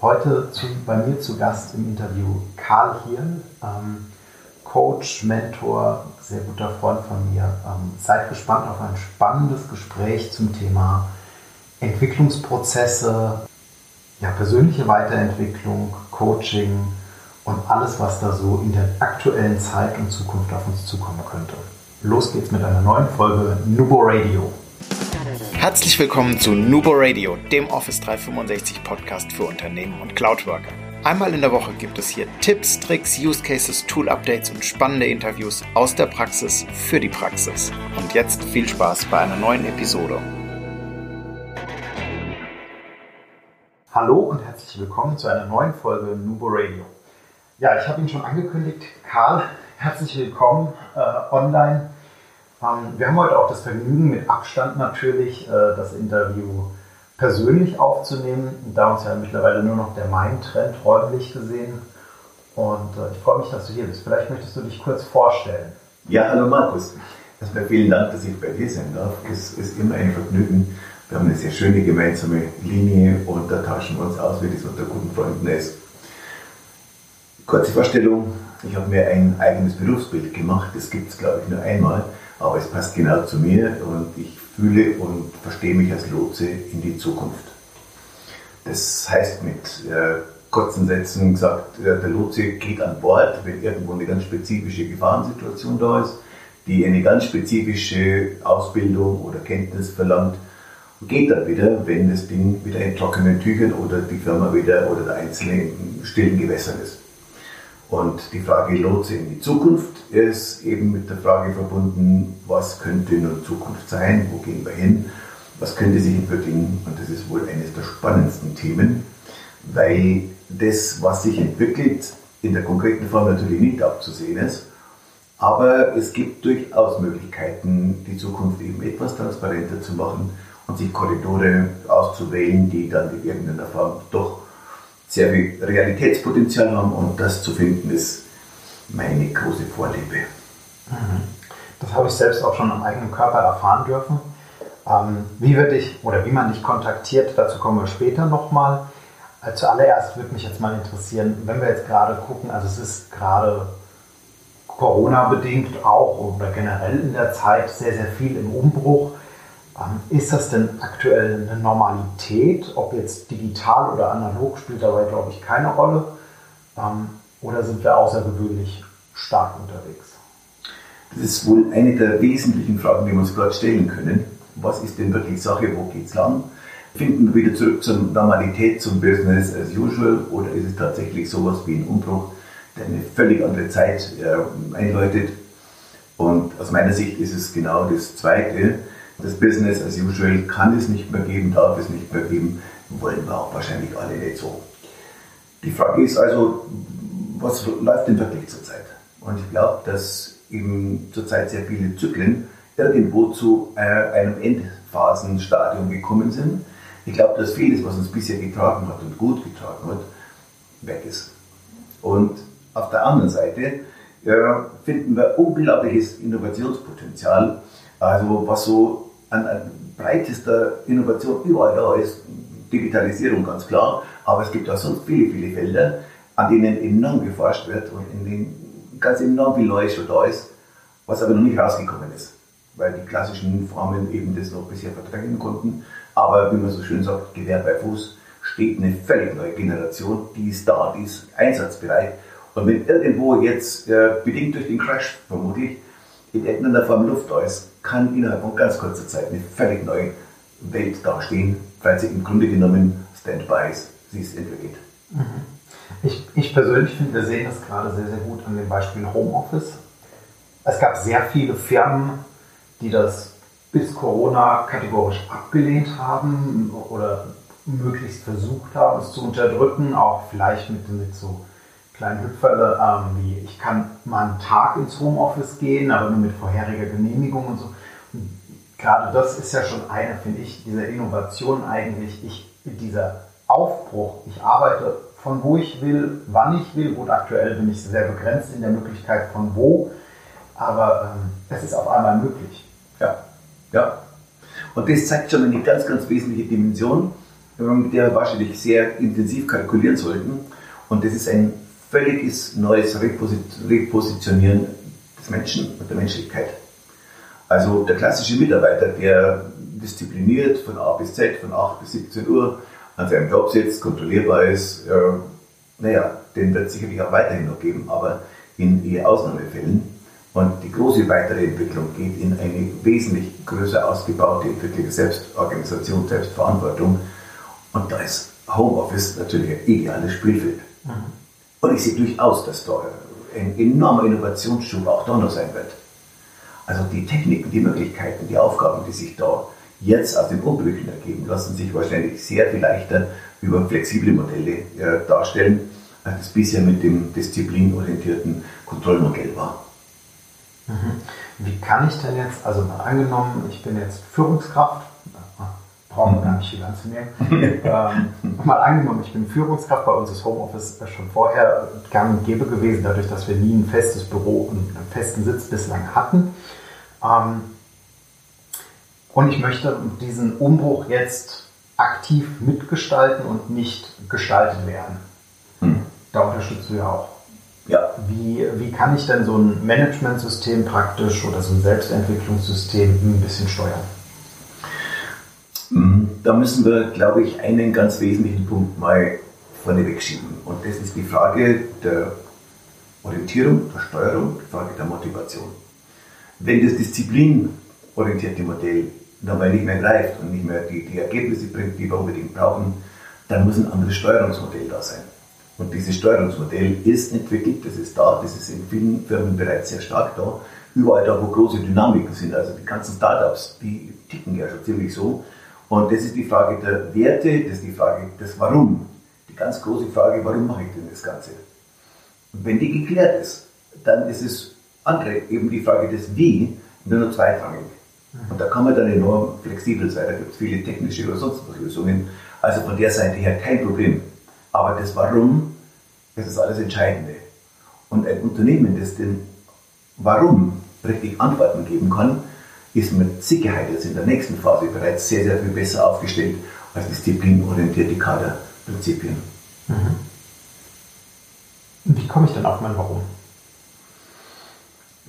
Heute zu, bei mir zu Gast im Interview Karl Hirn, ähm, Coach, Mentor, sehr guter Freund von mir. Ähm, seid gespannt auf ein spannendes Gespräch zum Thema Entwicklungsprozesse, ja, persönliche Weiterentwicklung, Coaching und alles, was da so in der aktuellen Zeit und Zukunft auf uns zukommen könnte. Los geht's mit einer neuen Folge Nubo Radio. Herzlich willkommen zu Nubo Radio, dem Office 365 Podcast für Unternehmen und Cloudworker. Einmal in der Woche gibt es hier Tipps, Tricks, Use Cases, Tool Updates und spannende Interviews aus der Praxis für die Praxis. Und jetzt viel Spaß bei einer neuen Episode. Hallo und herzlich willkommen zu einer neuen Folge Nubo Radio. Ja, ich habe ihn schon angekündigt. Karl, herzlich willkommen äh, online wir haben heute auch das Vergnügen, mit Abstand natürlich äh, das Interview persönlich aufzunehmen, da uns ja mittlerweile nur noch der Main-Trend räumlich gesehen. Und äh, ich freue mich, dass du hier bist. Vielleicht möchtest du dich kurz vorstellen. Ja, hallo Markus. Erstmal vielen Dank, dass ich bei dir sein darf. Es ist immer ein Vergnügen. Wir haben eine sehr schöne gemeinsame Linie und da tauschen wir uns aus, wie das unter guten Freunden ist. Kurze Vorstellung. Ich habe mir ein eigenes Berufsbild gemacht. Das gibt es, glaube ich, nur einmal aber es passt genau zu mir und ich fühle und verstehe mich als Lotse in die Zukunft. Das heißt mit äh, kurzen Sätzen gesagt, äh, der Lotse geht an Bord, wenn irgendwo eine ganz spezifische Gefahrensituation da ist, die eine ganz spezifische Ausbildung oder Kenntnis verlangt und geht dann wieder, wenn das Ding wieder in trockenen Tüchern oder die Firma wieder oder der Einzelne in stillen Gewässern ist. Und die Frage Lotse in die Zukunft ist eben mit der Frage verbunden, was könnte nun Zukunft sein, wo gehen wir hin, was könnte sich entwickeln. Und das ist wohl eines der spannendsten Themen, weil das, was sich entwickelt, in der konkreten Form natürlich nicht abzusehen ist. Aber es gibt durchaus Möglichkeiten, die Zukunft eben etwas transparenter zu machen und sich Korridore auszuwählen, die dann in irgendeiner Form doch sehr viel Realitätspotenzial haben und das zu finden ist meine große Vorliebe. Mhm. Das habe ich selbst auch schon am eigenen Körper erfahren dürfen. Ähm, wie wird dich oder wie man dich kontaktiert, dazu kommen wir später nochmal. Äh, zuallererst würde mich jetzt mal interessieren, wenn wir jetzt gerade gucken, also es ist gerade Corona-bedingt auch oder generell in der Zeit sehr, sehr viel im Umbruch. Ist das denn aktuell eine Normalität? Ob jetzt digital oder analog spielt dabei, glaube ich, keine Rolle. Ähm, oder sind wir außergewöhnlich stark unterwegs? Das ist wohl eine der wesentlichen Fragen, die wir uns gerade stellen können. Was ist denn wirklich Sache? Wo geht es lang? Finden wir wieder zurück zur Normalität, zum Business as usual? Oder ist es tatsächlich sowas wie ein Umbruch, der eine völlig andere Zeit äh, einläutet? Und aus meiner Sicht ist es genau das Zweite. Das Business as usual kann es nicht mehr geben, darf es nicht mehr geben, wollen wir auch wahrscheinlich alle nicht so. Die Frage ist also, was läuft denn wirklich zurzeit? Und ich glaube, dass eben zurzeit sehr viele Zyklen irgendwo zu einem Endphasenstadium gekommen sind. Ich glaube, dass vieles, was uns bisher getragen hat und gut getragen hat, weg ist. Und auf der anderen Seite äh, finden wir unglaubliches Innovationspotenzial, also was so an, an breitester Innovation überall da ist. Digitalisierung ganz klar, aber es gibt auch sonst viele, viele Felder, an denen enorm geforscht wird und in denen ganz enorm viel Neues schon da ist, was aber noch nicht rausgekommen ist, weil die klassischen Formen eben das noch bisher verdrängen konnten. Aber wie man so schön sagt, Gewehr bei Fuß steht eine völlig neue Generation, die ist da, die ist einsatzbereit. Und wenn irgendwo jetzt, äh, bedingt durch den Crash vermutlich, in irgendeiner Form Luft da ist, kann innerhalb von ganz kurzer Zeit eine völlig neue Welt dastehen, weil sie im Grunde genommen Standby ist, sie ist entwickelt. Mhm. Ich, ich persönlich finde, wir sehen das gerade sehr, sehr gut an dem Beispiel Homeoffice. Es gab sehr viele Firmen, die das bis Corona kategorisch abgelehnt haben oder möglichst versucht haben, es zu unterdrücken, auch vielleicht mit, mit so kleinen Hüpferle, ähm, wie ich kann mal einen Tag ins Homeoffice gehen, aber nur mit vorheriger Genehmigung und so. Und gerade das ist ja schon eine, finde ich, dieser Innovation eigentlich, ich, dieser Aufbruch, ich arbeite von wo ich will, wann ich will. Gut, aktuell bin ich sehr begrenzt in der Möglichkeit von wo, aber ähm, es ist auf einmal möglich. Ja, ja. Und das zeigt schon eine ganz, ganz wesentliche Dimension. mit der wir wahrscheinlich sehr intensiv kalkulieren sollten. Und das ist ein völliges neues Repositionieren des Menschen und der Menschlichkeit. Also der klassische Mitarbeiter, der diszipliniert von A bis Z, von 8 bis 17 Uhr an seinem Job sitzt, kontrollierbar ist, äh, naja, den wird es sicherlich auch weiterhin noch geben, aber in eher Ausnahmefällen. Und die große weitere Entwicklung geht in eine wesentlich größer ausgebaute entwickelte Selbstorganisation, Selbstverantwortung. Und da ist Homeoffice natürlich ein ideales Spielfeld. Mhm. Und ich sehe durchaus, dass da ein enormer Innovationsschub auch da noch sein wird. Also die Techniken, die Möglichkeiten, die Aufgaben, die sich da jetzt aus den Umbrüchen ergeben, lassen sich wahrscheinlich sehr viel leichter über flexible Modelle äh, darstellen, als es bisher mit dem disziplinorientierten Kontrollmodell war. Mhm. Wie kann ich denn jetzt, also angenommen, ich bin jetzt Führungskraft, brauchen wir gar nicht viel anzunehmen, ähm, mal angenommen, ich bin Führungskraft, bei uns ist Homeoffice schon vorher gang und gäbe gewesen, dadurch, dass wir nie ein festes Büro und einen festen Sitz bislang hatten. Ähm, und ich möchte diesen Umbruch jetzt aktiv mitgestalten und nicht gestaltet werden. Hm. Da unterstützt du ja auch. Ja. Wie, wie kann ich denn so ein Managementsystem praktisch oder so ein Selbstentwicklungssystem ein bisschen steuern? Da müssen wir, glaube ich, einen ganz wesentlichen Punkt mal vorneweg schieben. Und das ist die Frage der Orientierung, der Steuerung, die Frage der Motivation. Wenn das disziplinorientierte Modell dabei nicht mehr greift und nicht mehr die, die Ergebnisse bringt, die wir unbedingt brauchen, dann muss ein anderes Steuerungsmodell da sein. Und dieses Steuerungsmodell ist entwickelt, das ist da, das ist in vielen Firmen bereits sehr stark da. Überall da, wo große Dynamiken sind, also die ganzen Startups, die ticken ja schon ziemlich so. Und das ist die Frage der Werte, das ist die Frage des Warum. Die ganz große Frage, warum mache ich denn das Ganze? Und wenn die geklärt ist, dann ist es andere, eben die Frage des Wie, nur noch zweitrangig. Und da kann man dann enorm flexibel sein, da gibt es viele technische oder sonst was Lösungen. Also von der Seite her kein Problem. Aber das Warum, das ist alles Entscheidende. Und ein Unternehmen, das den Warum richtig Antworten geben kann, ist mit Sicherheit jetzt in der nächsten Phase bereits sehr, sehr viel besser aufgestellt als disziplinorientierte Kaderprinzipien. Mhm. Wie komme ich dann auf mein Warum?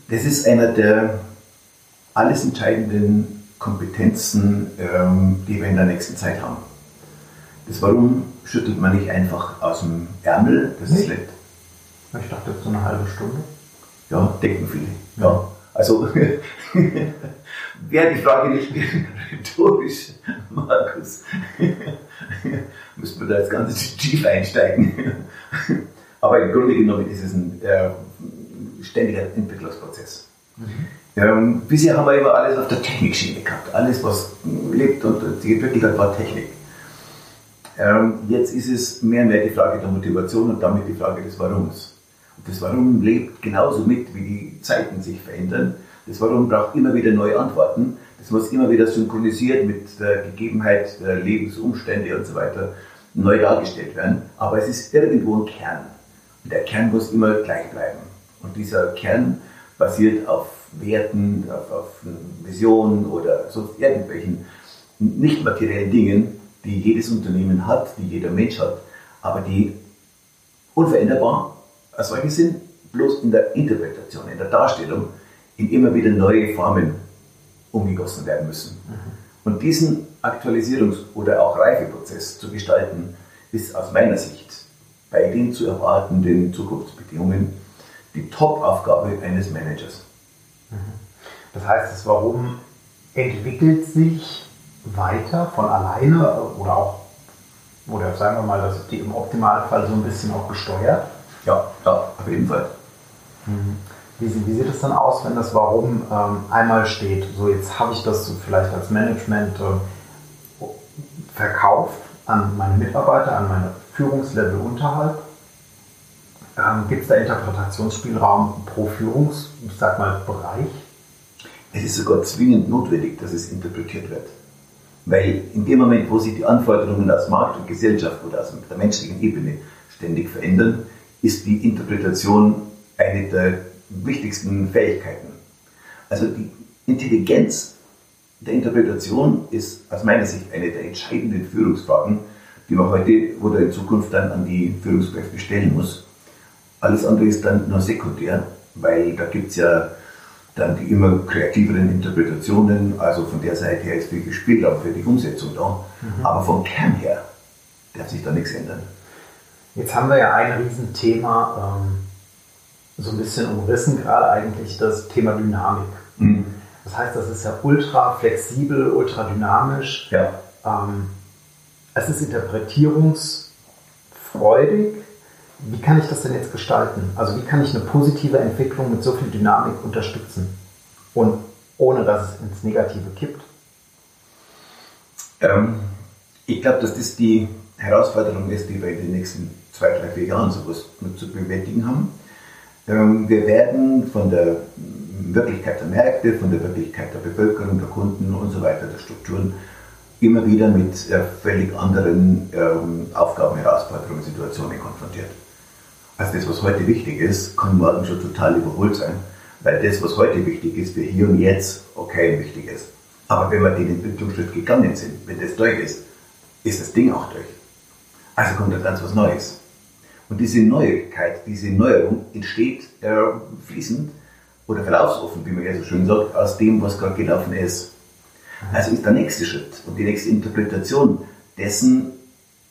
Das ist einer der alles entscheidenden Kompetenzen, ähm, die wir in der nächsten Zeit haben. Das Warum schüttelt man nicht einfach aus dem Ärmel, das nicht. ist nett. Ich dachte so eine halbe Stunde. Ja, denken viele. Ja. Also wäre die Frage nicht rhetorisch, Markus, müssten wir da jetzt ganz tief einsteigen. Aber im Grunde genommen ist es ein äh, ständiger Entwicklungsprozess. Mhm. Ähm, bisher haben wir immer alles auf der Technikschiene gehabt. Alles, was lebt und sich entwickelt hat, war Technik. Ähm, jetzt ist es mehr und mehr die Frage der Motivation und damit die Frage des Warums. Und das Warum lebt genauso mit, wie die Zeiten sich verändern. Das Warum braucht immer wieder neue Antworten. Das muss immer wieder synchronisiert mit der Gegebenheit der Lebensumstände und so weiter neu dargestellt werden. Aber es ist irgendwo ein Kern. Und der Kern muss immer gleich bleiben. Und dieser Kern basiert auf Werten, auf, auf Visionen oder sonst irgendwelchen nicht materiellen Dingen, die jedes Unternehmen hat, die jeder Mensch hat, aber die unveränderbar als solche sind, bloß in der Interpretation, in der Darstellung, in immer wieder neue Formen umgegossen werden müssen. Mhm. Und diesen Aktualisierungs- oder auch Reifeprozess zu gestalten, ist aus meiner Sicht bei den zu erwartenden Zukunftsbedingungen die Top-Aufgabe eines Managers. Das heißt, das Warum entwickelt sich weiter von alleine oder auch, oder sagen wir mal, das ist die im Optimalfall so ein bisschen auch gesteuert? Ja, ja auf jeden Fall. Mhm. Wie, wie, sieht es dann aus, wenn das Warum ähm, einmal steht? So, jetzt habe ich das so vielleicht als Management äh, verkauft an meine Mitarbeiter, an meine Führungslevel unterhalb. Ähm, Gibt es da Interpretationsspielraum pro Führungs, ich sag mal, Bereich? Es ist sogar zwingend notwendig, dass es interpretiert wird. Weil in dem Moment, wo sich die Anforderungen aus Markt und Gesellschaft oder aus der menschlichen Ebene ständig verändern, ist die Interpretation eine der wichtigsten Fähigkeiten. Also die Intelligenz der Interpretation ist aus meiner Sicht eine der entscheidenden Führungsfragen, die man heute oder in Zukunft dann an die Führungskräfte stellen muss. Alles andere ist dann nur sekundär, weil da gibt es ja dann die immer kreativeren Interpretationen. Also von der Seite her ist viel gespielt, aber für die Umsetzung da. Mhm. Aber vom Kern her darf sich da nichts ändern. Jetzt haben wir ja ein Riesenthema ähm, so ein bisschen umrissen, gerade eigentlich das Thema Dynamik. Mhm. Das heißt, das ist ja ultra flexibel, ultra dynamisch. Ja. Ähm, es ist interpretierungsfreudig. Wie kann ich das denn jetzt gestalten? Also wie kann ich eine positive Entwicklung mit so viel Dynamik unterstützen und ohne dass es ins Negative kippt? Ähm, ich glaube, dass das die Herausforderung ist, die wir in den nächsten zwei, drei, vier Jahren sowas zu bewältigen haben. Ähm, wir werden von der Wirklichkeit der Märkte, von der Wirklichkeit der Bevölkerung, der Kunden und so weiter, der Strukturen immer wieder mit äh, völlig anderen ähm, Aufgaben, Herausforderungen, Situationen konfrontiert. Also das, was heute wichtig ist, kann morgen schon total überholt sein, weil das, was heute wichtig ist, für hier und jetzt okay wichtig ist. Aber wenn wir den Entwicklungsschritt gegangen sind, wenn das durch ist, ist das Ding auch durch. Also kommt da ganz was Neues. Und diese Neuigkeit, diese Neuerung entsteht äh, fließend oder verlaufsoffen, wie man ja so schön sagt, aus dem, was gerade gelaufen ist. Also ist der nächste Schritt und die nächste Interpretation dessen,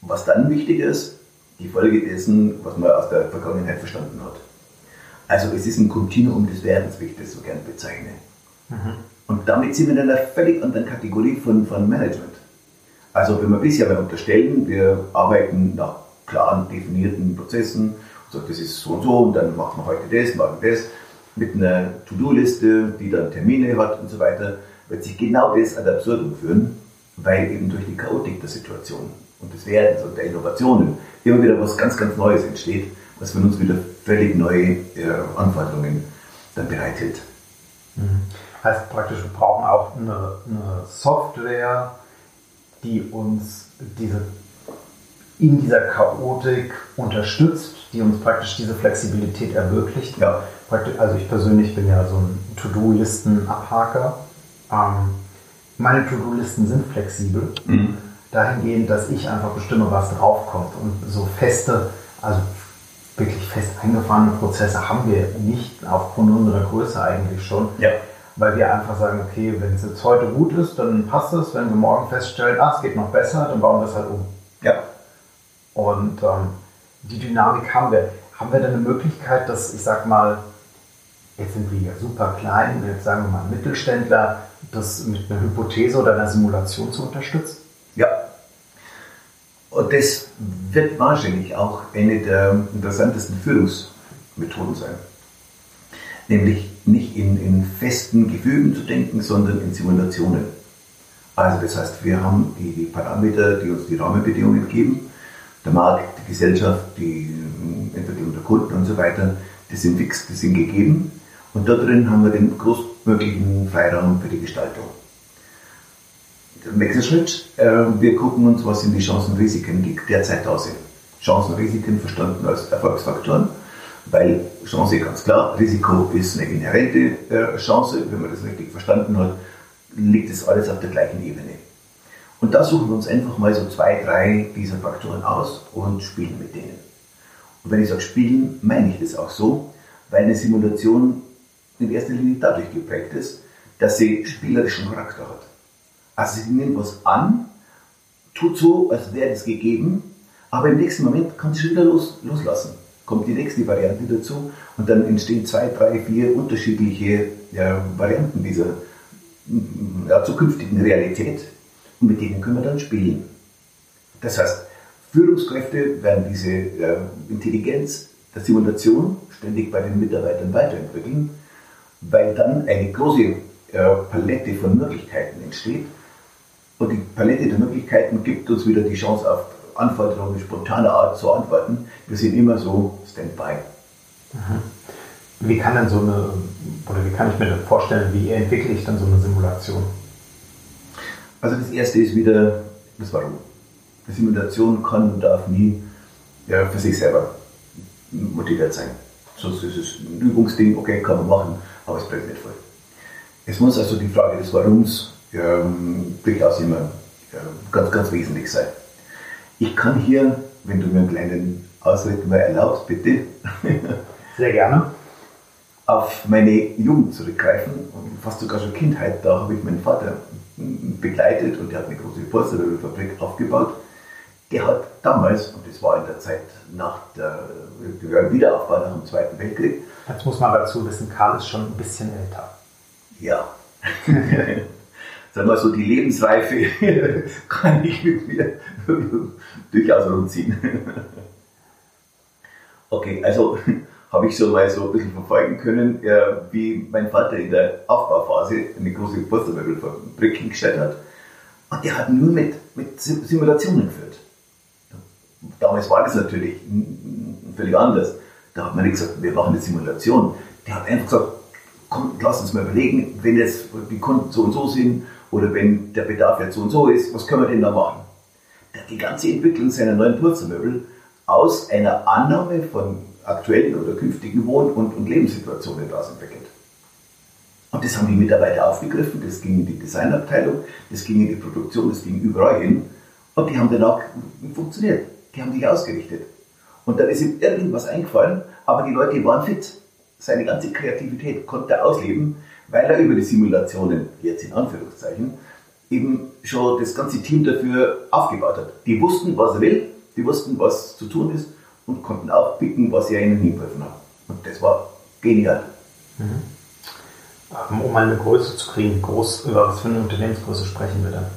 was dann wichtig ist, die Folge dessen, was man aus der Vergangenheit verstanden hat. Also es ist ein Kontinuum des Werdens, wie ich das so gern bezeichne. Mhm. Und damit sind wir in einer völlig anderen Kategorie von, von Management. Also wenn wir bisher mal unterstellen, wir arbeiten nach klaren, definierten Prozessen, so, das ist so und so und dann machen wir heute das, machen das, mit einer To-Do-Liste, die dann Termine hat und so weiter, wird sich genau das ad absurdum führen, weil eben durch die Chaotik der Situation und des Werdens und der Innovationen immer wieder was ganz, ganz Neues entsteht, was für uns wieder völlig neue äh, Anforderungen dann bereithält. Mhm. Heißt praktisch, wir brauchen auch eine, eine Software, die uns diese, in dieser Chaotik unterstützt, die uns praktisch diese Flexibilität ermöglicht. Ja. also ich persönlich bin ja so ein To-Do-Listen-Abhaker. Ähm, meine To-Do-Listen sind flexibel, mhm. dahingehend, dass ich einfach bestimme, was draufkommt. Und so feste, also wirklich fest eingefahrene Prozesse haben wir nicht aufgrund unserer Größe eigentlich schon. Ja weil wir einfach sagen, okay, wenn es jetzt heute gut ist, dann passt es. Wenn wir morgen feststellen, ah, es geht noch besser, dann bauen wir es halt um. Ja. Und ähm, die Dynamik haben wir. Haben wir denn eine Möglichkeit, dass, ich sag mal, jetzt sind wir ja super klein, jetzt sagen wir mal Mittelständler, das mit einer Hypothese oder einer Simulation zu unterstützen? Ja. Und das wird wahrscheinlich auch eine der interessantesten Führungsmethoden sein. Nämlich nicht in, in festen Gefügen zu denken, sondern in Simulationen. Also das heißt, wir haben die, die Parameter, die uns die Rahmenbedingungen geben, der Markt, die Gesellschaft, die Entwicklung der Kunden und so weiter, die sind fix, die sind gegeben. Und da drin haben wir den größtmöglichen Freiraum für die Gestaltung. Der nächste Schritt, äh, wir gucken uns, was sind die Chancen und Risiken, die derzeit da sind. Chancen und Risiken verstanden als Erfolgsfaktoren weil Chance ganz klar, Risiko ist eine inhärente äh, Chance, wenn man das richtig verstanden hat, liegt es alles auf der gleichen Ebene. Und da suchen wir uns einfach mal so zwei, drei dieser Faktoren aus und spielen mit denen. Und wenn ich sage spielen, meine ich das auch so, weil eine Simulation in erster Linie dadurch geprägt ist, dass sie spielerischen Charakter hat. Also sie nimmt was an, tut so, als wäre es gegeben, aber im nächsten Moment kann sie schon wieder los, loslassen kommt die nächste Variante dazu und dann entstehen zwei, drei, vier unterschiedliche ja, Varianten dieser ja, zukünftigen Realität und mit denen können wir dann spielen. Das heißt, Führungskräfte werden diese äh, Intelligenz der Simulation ständig bei den Mitarbeitern weiterentwickeln, weil dann eine große äh, Palette von Möglichkeiten entsteht. Und die Palette der Möglichkeiten gibt uns wieder die Chance auf Anforderungen spontaner Art zu antworten. Wir sind immer so Standby. Wie kann denn so eine, oder wie kann ich mir vorstellen, wie entwickle ich dann so eine Simulation? Also das erste ist wieder das Warum. Die Simulation kann und darf nie ja, für sich selber motiviert sein. Sonst ist es ein Übungsding, okay, kann man machen, aber es bringt nicht voll. Es muss also die Frage des Warums ähm, durchaus immer äh, ganz, ganz wesentlich sein. Ich kann hier, wenn du mir einen kleinen Ausritt mal erlaubst, bitte. Sehr gerne. Auf meine Jugend zurückgreifen und fast sogar schon Kindheit. Da habe ich meinen Vater begleitet und der hat eine große Polstermöbelfabrik aufgebaut. Der hat damals, und das war in der Zeit nach der, der Wiederaufbau nach dem Zweiten Weltkrieg. Jetzt muss man dazu wissen, Karl ist schon ein bisschen älter. Ja. Sag mal so, die Lebensreife kann ich mit mir durchaus rumziehen. Okay, also habe ich so mal so ein bisschen verfolgen können, wie mein Vater in der Aufbauphase eine große Polstermöbelfabrik hingestellt hat. Und der hat nur mit, mit Simulationen geführt. Damals war das natürlich völlig anders. Da hat man nicht gesagt, wir machen eine Simulation. Der hat einfach gesagt, komm, lass uns mal überlegen, wenn jetzt die Kunden so und so sind oder wenn der Bedarf jetzt so und so ist, was können wir denn da machen? Der hat die ganze Entwicklung seiner neuen Polstermöbel aus einer Annahme von aktuellen oder künftigen Wohn- und, und Lebenssituationen daraus entwickelt. Und das haben die Mitarbeiter aufgegriffen, das ging in die Designabteilung, das ging in die Produktion, das ging überall hin. Und die haben danach funktioniert. Die haben sich ausgerichtet. Und dann ist ihm irgendwas eingefallen, aber die Leute waren fit. Seine ganze Kreativität konnte er ausleben, weil er über die Simulationen, jetzt in Anführungszeichen, eben schon das ganze Team dafür aufgebaut hat. Die wussten, was er will, die wussten, was zu tun ist und konnten auch picken, was er ihnen hingeholfen hat. Und das war genial. Mhm. Um eine Größe zu kriegen, groß, über was für eine Unternehmensgröße sprechen wir da?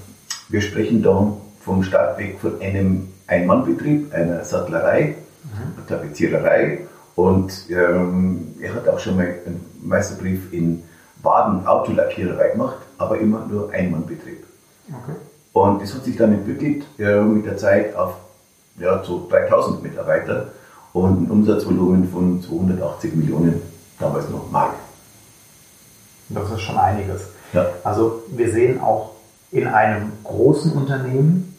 Wir sprechen da vom Startweg von einem Ein-Mann-Betrieb, einer Sattlerei, mhm. einer Tapeziererei und ähm, er hat auch schon mal einen Meisterbrief in Baden Autolackiererei gemacht, aber immer nur Ein-Mann-Betrieb. Okay. Und das hat sich dann entwickelt äh, mit der Zeit auf ja, so 3000 Mitarbeiter und ein Umsatzvolumen von 280 Millionen, damals noch Mark. Das ist schon einiges. Ja. Also wir sehen auch in einem großen Unternehmen,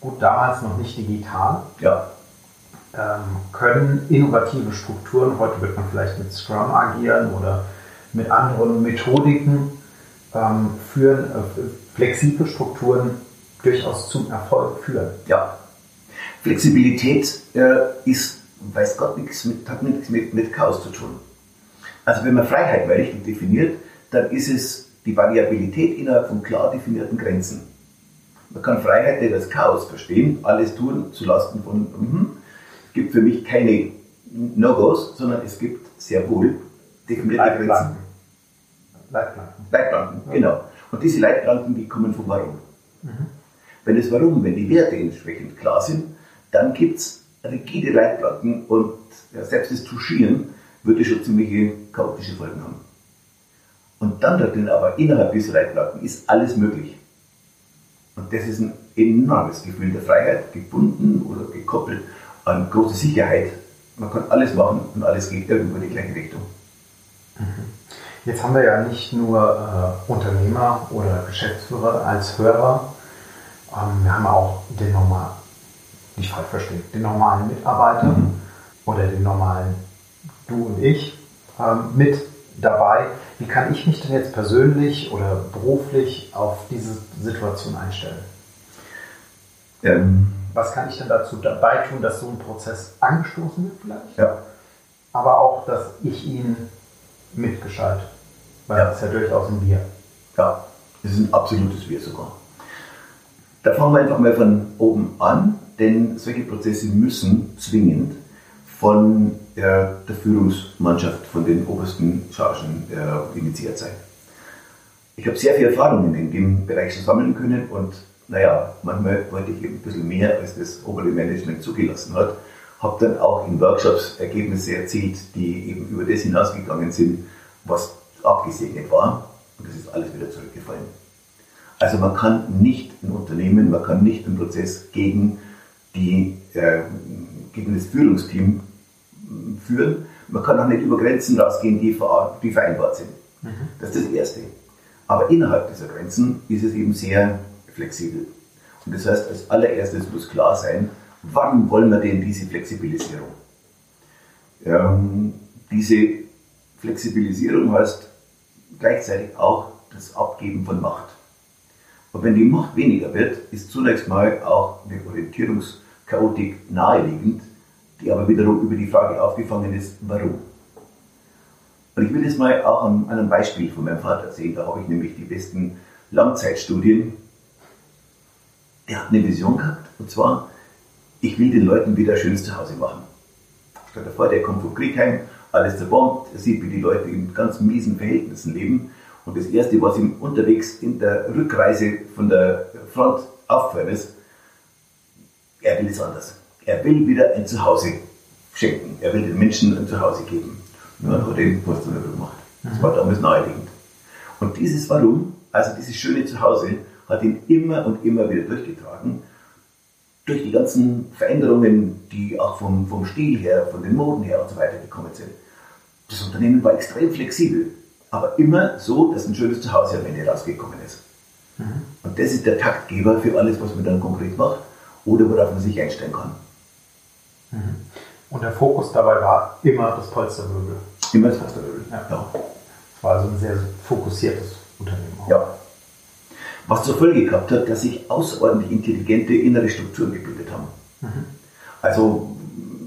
gut damals noch nicht digital, ja. ähm, können innovative Strukturen, heute wird man vielleicht mit Scrum agieren oder mit anderen Methodiken ähm, führen, äh, flexible Strukturen durchaus zum Erfolg führen. Ja, Flexibilität äh, ist, weiß Gott, nichts mit, hat nichts mit, mit Chaos zu tun. Also wenn man Freiheit mal richtig definiert, dann ist es die Variabilität innerhalb von klar definierten Grenzen. Man kann Freiheit nicht als Chaos verstehen, alles tun zulasten von, mm, es gibt für mich keine No-Gos, sondern es gibt sehr wohl definierte Leitplanken. Grenzen. Leitplanken. Leitplanken, genau. Und diese Leitplanken, die kommen vom Warum. Wenn das Warum, wenn die Werte entsprechend klar sind, dann gibt es rigide Leitplanken und ja, selbst das Touchieren würde schon ziemliche chaotische Folgen haben. Und dann drin aber innerhalb dieser Leitplanken ist alles möglich. Und das ist ein enormes Gefühl der Freiheit, gebunden oder gekoppelt an große Sicherheit. Man kann alles machen und alles geht irgendwo in die gleiche Richtung. Jetzt haben wir ja nicht nur äh, Unternehmer oder Geschäftsführer als Hörer, ähm, wir haben auch den normalen, nicht falsch verstehen, den normalen Mitarbeiter mhm. oder den normalen du und ich ähm, mit dabei. Wie kann ich mich denn jetzt persönlich oder beruflich auf diese Situation einstellen? Ähm, Was kann ich denn dazu dabei tun, dass so ein Prozess angestoßen wird vielleicht? ja. Aber auch, dass ich ihn mitgestalte. Weil Ja. das ist ja durchaus ein Wir. Ja, das ist ein absolutes Wir sogar. Da fangen wir einfach mal von oben an, denn solche Prozesse müssen zwingend von äh, der Führungsmannschaft, von den obersten Chargen äh, initiiert sein. Ich habe sehr viel Erfahrungen in dem Bereich so sammeln können und naja, manchmal wollte ich eben ein bisschen mehr, als das obere Management zugelassen hat. Habe dann auch in Workshops Ergebnisse erzielt, die eben über das hinausgegangen sind, was abgesegnet war. Und das ist alles wieder zurückgefallen. Also man kann nicht ein Unternehmen, man kann nicht einen Prozess gegen, die, äh, gegen das Führungsteam führen. Man kann auch nicht über Grenzen rausgehen, die, ver- die vereinbart sind. Das ist das Erste. Aber innerhalb dieser Grenzen ist es eben sehr flexibel. Und das heißt, als allererstes muss klar sein, wann wollen wir denn diese Flexibilisierung? Ähm, diese Flexibilisierung heißt gleichzeitig auch das Abgeben von Macht. Und wenn die Macht weniger wird, ist zunächst mal auch eine Chaotik naheliegend, die aber wiederum über die Frage aufgefangen ist, warum. Und ich will das mal auch an, einem Beispiel von meinem Vater sehen. Da habe ich nämlich die besten Langzeitstudien. Der hat eine Vision gehabt, und zwar, ich will den Leuten wieder schönes Zuhause machen. Stell dir vor, der kommt vom Krieg heim, alles zerbombt, er sieht, wie die Leute in ganz miesen Verhältnissen leben. Und das Erste, was ihm unterwegs in der Rückreise von der Front aufgefallen ist, er will es anders. Er will wieder ein Zuhause schenken. Er will den Menschen ein Zuhause geben. Und dann hat er den Postanlage gemacht. Das war damals naheliegend. Und dieses Warum, also dieses schöne Zuhause, hat ihn immer und immer wieder durchgetragen. Durch die ganzen Veränderungen, die auch vom, vom Stil her, von den Moden her und so weiter gekommen sind. Das Unternehmen war extrem flexibel, aber immer so, dass ein schönes Zuhause am Ende rausgekommen ist. Mhm. Und das ist der Taktgeber für alles, was man dann konkret macht oder worauf man sich einstellen kann. Mhm. Und der Fokus dabei war immer das Polstermöbel. Immer das Polstermöbel, ja. ja. Das war also ein sehr fokussiertes Unternehmen. Auch. Ja. Was zur Folge gehabt hat, dass sich außerordentlich intelligente innere Strukturen gebildet haben. Mhm. Also,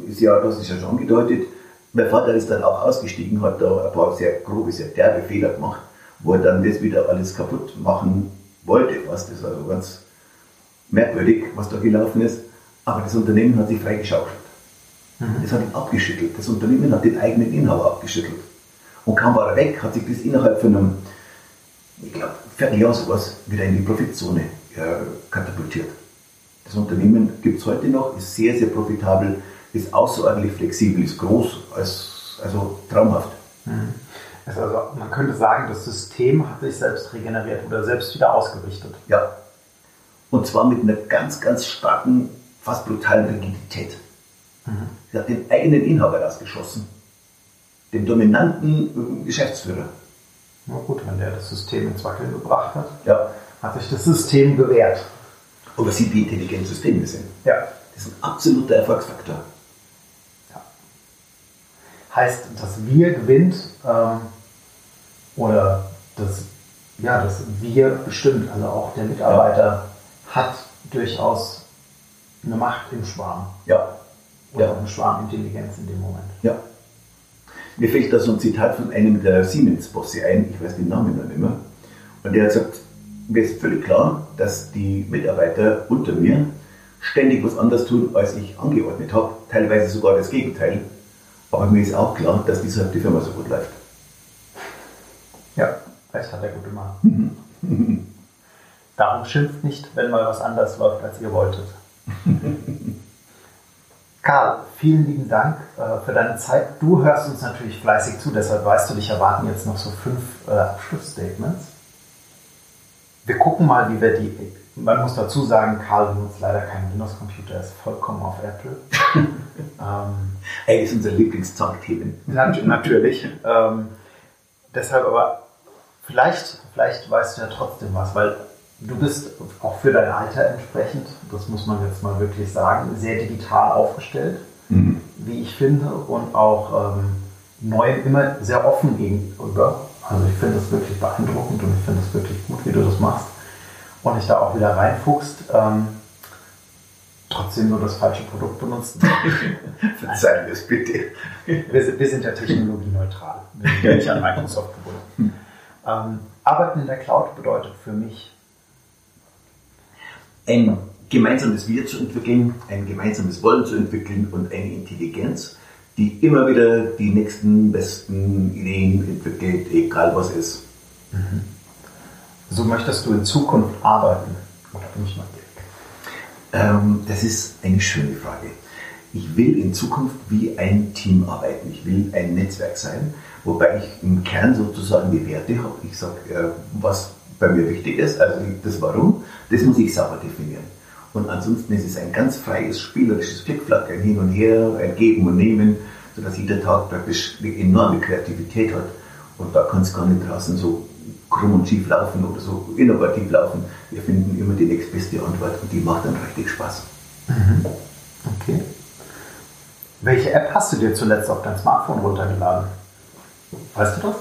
ist ja, das ist ja schon angedeutet, mein Vater ist dann auch ausgestiegen, hat da ein paar sehr grobe, sehr derbe Fehler gemacht, wo er dann das wieder alles kaputt machen wollte fast. Das also ganz merkwürdig, was da gelaufen ist. Aber das Unternehmen hat sich freigeschaufelt. Mhm. Das hat ihn abgeschüttelt. Das Unternehmen hat den eigenen Inhaber abgeschüttelt. Und kaum war er weg, hat sich das innerhalb von einem, ich glaube, Vierteljahr sowas wieder in die Profitzone äh, katapultiert. Das Unternehmen gibt es heute noch, ist sehr, sehr profitabel, ist außerordentlich flexibel, ist groß, als, also traumhaft. Mhm. Also man könnte sagen, das System hat sich selbst regeneriert oder selbst wieder ausgerichtet. Ja. Und zwar mit einer ganz, ganz starken, fast brutalen Rigidität. Mhm. Sie hat den eigenen Inhaber rausgeschossen. Den dominanten äh, Geschäftsführer. Na gut, wenn der das System ins Wackeln gebracht hat, ja. hat sich das System bewährt. Aber sieht, wie intelligent Systeme sind. Ja. Das ist ein absoluter Erfolgsfaktor. Ja. Heißt, dass wir gewinnt ähm, oder das, ja, das Wir bestimmt, also auch der Mitarbeiter ja. Hat durchaus eine Macht im Schwarm. Ja. Oder ja. eine Schwarmintelligenz in dem Moment. Ja. Mir fällt da so ein Zitat von einem der Siemens-Bosse ein, ich weiß den Namen noch nicht mehr. Und der hat gesagt, mir ist völlig klar, dass die Mitarbeiter unter mir ständig was anderes tun, als ich angeordnet habe, teilweise sogar das Gegenteil. Aber mir ist auch klar, dass deshalb die Firma so gut läuft. Ja, recht hat er gut gemacht. Darum schimpft nicht, wenn mal was anders läuft, als ihr wolltet. Karl, vielen lieben Dank äh, für deine Zeit. Du hörst uns natürlich fleißig zu, deshalb weißt du, dich erwarten jetzt noch so fünf äh, Abschlussstatements. Wir gucken mal, wie wir die. Man muss dazu sagen, Karl benutzt leider keinen Windows-Computer, er ist vollkommen auf Apple. ähm, Ey, ist unser Lieblingszankthemen. Natürlich. Ähm, deshalb aber Vielleicht, vielleicht weißt du ja trotzdem was, weil du bist auch für dein Alter entsprechend, das muss man jetzt mal wirklich sagen, sehr digital aufgestellt, mhm. wie ich finde, und auch ähm, neu immer sehr offen gegenüber. Also ich finde das wirklich beeindruckend und ich finde es wirklich gut, wie du das machst und dich da auch wieder reinfuchst. Ähm, trotzdem nur das falsche Produkt benutzen. Verzeihen wir es bitte. Wir, wir, sind ja technologieneutral. Wir sind ja nicht an Microsoft gebunden. Hm. Ähm, Arbeiten in der Cloud bedeutet für mich, ein gemeinsames Wir zu entwickeln, ein gemeinsames Wollen zu entwickeln und eine Intelligenz, die immer wieder die nächsten besten Ideen entwickelt, egal was ist. Mhm. So möchtest du in Zukunft arbeiten? Oder bin ich mal ähm, das ist eine schöne Frage. Ich will in Zukunft wie ein Team arbeiten. Ich will ein Netzwerk sein wobei ich im Kern sozusagen die Werte habe. Ich sage, äh, was bei mir wichtig ist, also das Warum, das muss ich sauber definieren. Und ansonsten ist es ein ganz freies, spielerisches Flickflackern hin und her, ein Geben und Nehmen, sodass jeder Tag praktisch eine enorme Kreativität hat. Und da kann es gar nicht draußen so krumm und schief laufen oder so innovativ laufen. Wir finden immer die nächstbeste Antwort und die macht dann richtig Spaß. Mhm. Okay. Welche App hast du dir zuletzt auf dein Smartphone runtergeladen? Weißt du das?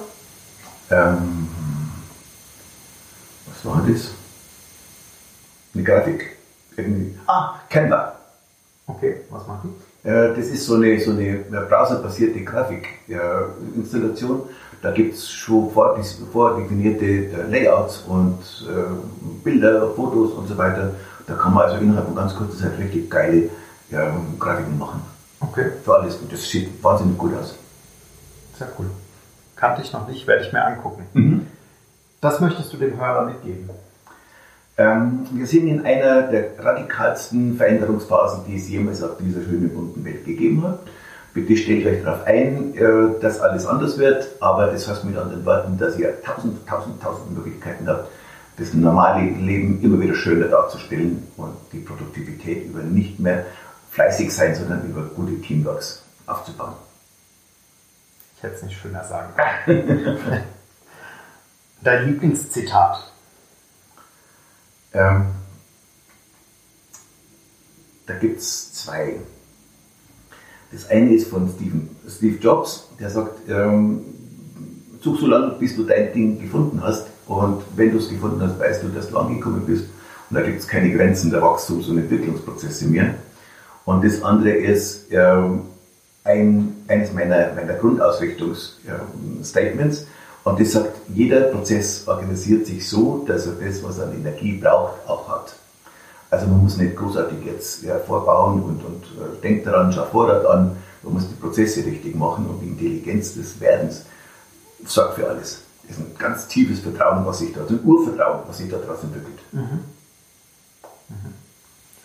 Ähm, was war das? Eine Grafik. Irgendwie. Ah, Canva. Okay, was macht die? Äh, das ist so eine, so eine browserbasierte Grafikinstallation. Da gibt es schon vordefinierte äh, Layouts und äh, Bilder, Fotos und so weiter. Da kann man also innerhalb von ganz kurzer Zeit richtig geile ähm, Grafiken machen. Okay. Für alles. Und das sieht wahnsinnig gut aus. Sehr cool. Kannte ich noch nicht, werde ich mir angucken. Mhm. Das möchtest du dem Hörer mitgeben? Ähm, wir sind in einer der radikalsten Veränderungsphasen, die es jemals auf dieser schönen bunten Welt gegeben hat. Bitte stellt euch darauf ein, äh, dass alles anders wird, aber das heißt mit anderen Worten, dass ihr tausend, tausend, tausend Möglichkeiten habt, das normale Leben immer wieder schöner darzustellen und die Produktivität über nicht mehr fleißig sein, sondern über gute Teamworks aufzubauen. Ich hätte es nicht schöner sagen können. Dein Lieblingszitat? Ähm, da gibt es zwei. Das eine ist von Steven, Steve Jobs, der sagt, ähm, such so lange, bis du dein Ding gefunden hast. Und wenn du es gefunden hast, weißt du, dass du angekommen bist. Und da gibt es keine Grenzen der Wachstums- und Entwicklungsprozesse mehr. Und das andere ist ähm, ein, eines meiner, meiner Grundausrichtungsstatements. Und das sagt, jeder Prozess organisiert sich so, dass er das, was er an Energie braucht, auch hat. Also man muss nicht großartig jetzt vorbauen und, und äh, denkt daran, schau Vorrat an. Man muss die Prozesse richtig machen und die Intelligenz des Werdens sorgt für alles. Das ist ein ganz tiefes Vertrauen, was sich da, ein Urvertrauen, was sich da draus entwickelt. Mhm. Mhm.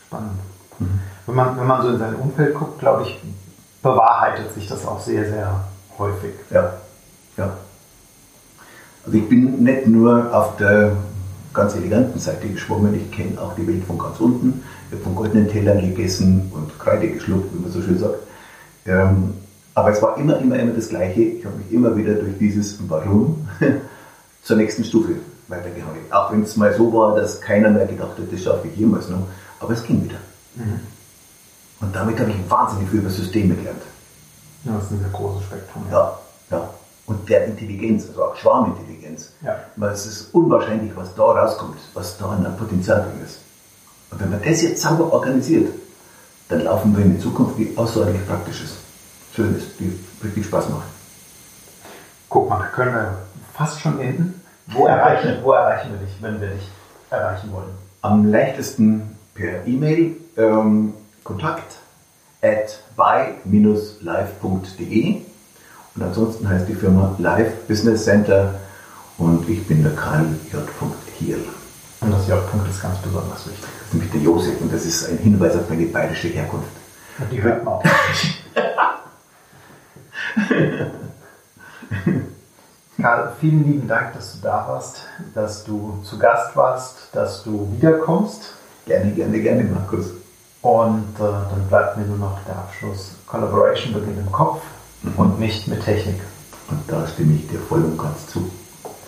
Spannend. Mhm. Wenn, man, wenn man so in sein Umfeld guckt, glaube ich, bewahrheitet sich das auch sehr, sehr häufig. Ja, ja. Also ich bin nicht nur auf der ganz eleganten Seite geschwommen, ich kenne auch die Welt von ganz unten. Ich habe von goldenen Tellern gegessen und Kreide geschluckt, wie man so schön sagt. Ähm, aber es war immer, immer, immer das Gleiche. Ich habe mich immer wieder durch dieses Warum zur nächsten Stufe weitergehauen. Auch wenn es mal so war, dass keiner mehr gedacht hat, das schaffe ich jemals noch. Aber es ging wieder. Mhm. Und damit habe ich wahnsinnig viel über Systeme gelernt. Ja, das ist ein sehr großes Spektrum. Ja, ja. Und der Intelligenz, also auch Schwarmintelligenz. Ja. Weil es ist unwahrscheinlich, was da rauskommt, was da an Potenzial drin ist. Und wenn man das jetzt sauber organisiert, dann laufen wir in die Zukunft, die außerordentlich praktisch ist. Schön ist, die richtig Spaß macht. Guck mal, da können wir fast schon enden. Wo erreichen, wo erreichen wir dich, wenn wir dich erreichen wollen? Am leichtesten per E-Mail ähm, kontakt at by-live.de und ansonsten heißt die Firma Live Business Center und ich bin der Karl J. Hiel. Und das J. ist ganz besonders wichtig. Das ist nämlich der Josef und das ist ein Hinweis auf meine bayerische Herkunft. Und die hört man auch. Karl, vielen lieben Dank, dass du da warst, dass du zu Gast warst, dass du wiederkommst. Gerne, gerne, gerne, Markus. Und äh, dann bleibt mir nur noch der Abschluss. Collaboration beginnt im Kopf mhm. und nicht mit Technik. Und da stimme ich dir voll und ganz zu.